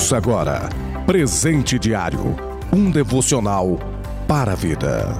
Ouça agora Presente Diário um devocional para a vida.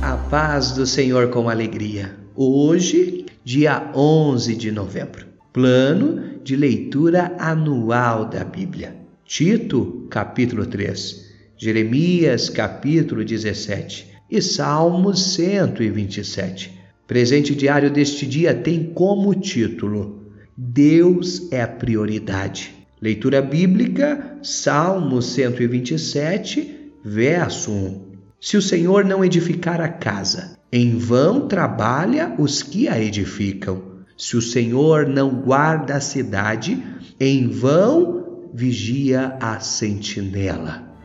A paz do Senhor com alegria. Hoje, dia 11 de novembro. Plano de leitura anual da Bíblia. Tito, capítulo 3. Jeremias, capítulo 17. E Salmos 127. Presente diário deste dia tem como título Deus é a prioridade. Leitura bíblica, Salmo 127, verso 1. Se o Senhor não edificar a casa, em vão trabalha os que a edificam. Se o Senhor não guarda a cidade, em vão vigia a sentinela.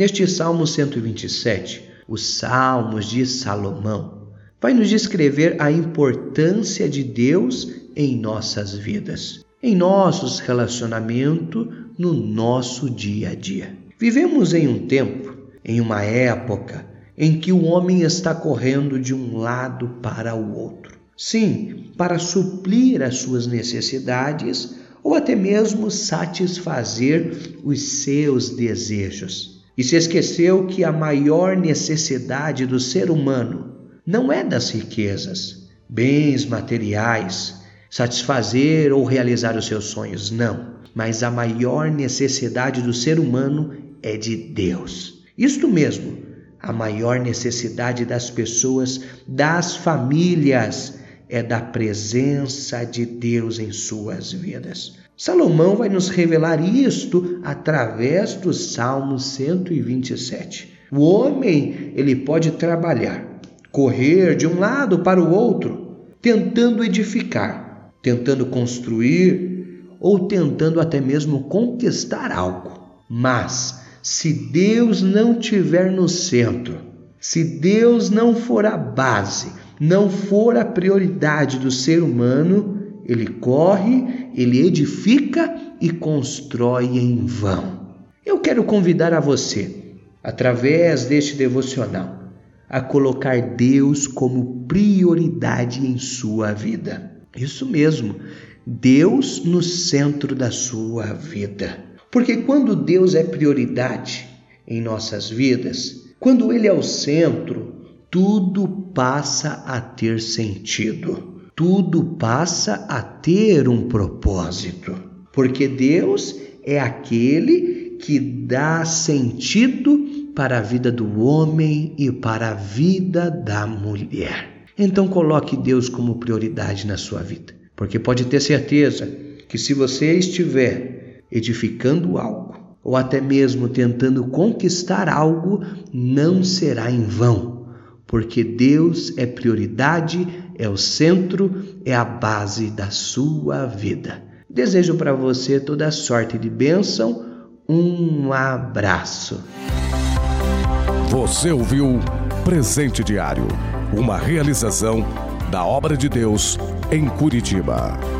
Neste Salmo 127, os Salmos de Salomão, vai nos descrever a importância de Deus em nossas vidas, em nossos relacionamentos, no nosso dia a dia. Vivemos em um tempo, em uma época, em que o homem está correndo de um lado para o outro. Sim, para suprir as suas necessidades ou até mesmo satisfazer os seus desejos e se esqueceu que a maior necessidade do ser humano não é das riquezas, bens materiais, satisfazer ou realizar os seus sonhos, não, mas a maior necessidade do ser humano é de Deus. Isto mesmo, a maior necessidade das pessoas, das famílias, é da presença de Deus em suas vidas. Salomão vai nos revelar isto através do Salmo 127. O homem, ele pode trabalhar, correr de um lado para o outro, tentando edificar, tentando construir ou tentando até mesmo conquistar algo. Mas se Deus não tiver no centro, se Deus não for a base, não for a prioridade do ser humano, ele corre, ele edifica e constrói em vão. Eu quero convidar a você, através deste devocional, a colocar Deus como prioridade em sua vida. Isso mesmo, Deus no centro da sua vida. Porque quando Deus é prioridade em nossas vidas, quando Ele é o centro, tudo passa a ter sentido tudo passa a ter um propósito, porque Deus é aquele que dá sentido para a vida do homem e para a vida da mulher. Então coloque Deus como prioridade na sua vida, porque pode ter certeza que se você estiver edificando algo, ou até mesmo tentando conquistar algo, não será em vão, porque Deus é prioridade é o centro, é a base da sua vida. Desejo para você toda sorte de bênção. Um abraço. Você ouviu Presente Diário, uma realização da obra de Deus em Curitiba.